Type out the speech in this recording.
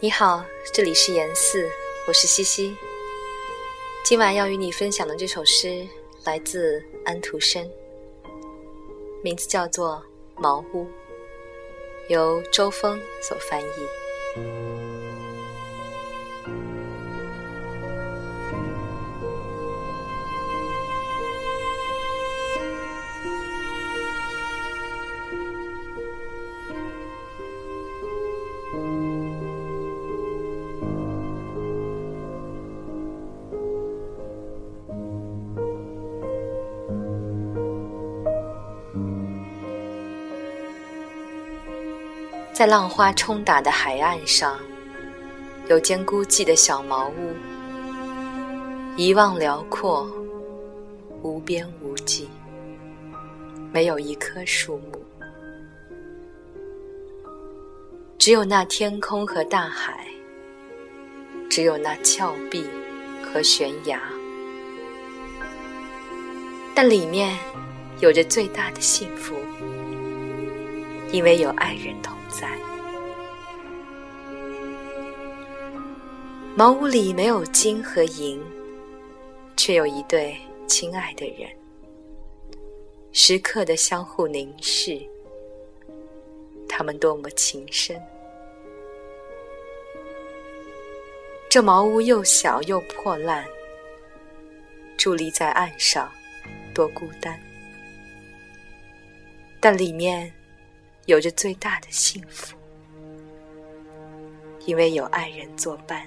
你好，这里是严四，我是西西。今晚要与你分享的这首诗来自安徒生，名字叫做《茅屋》，由周峰所翻译。在浪花冲打的海岸上，有间孤寂的小茅屋，一望辽阔，无边无际，没有一棵树木，只有那天空和大海，只有那峭壁和悬崖，但里面有着最大的幸福，因为有爱人同。在茅屋里没有金和银，却有一对亲爱的人，时刻的相互凝视。他们多么情深！这茅屋又小又破烂，伫立在岸上，多孤单。但里面……有着最大的幸福，因为有爱人作伴。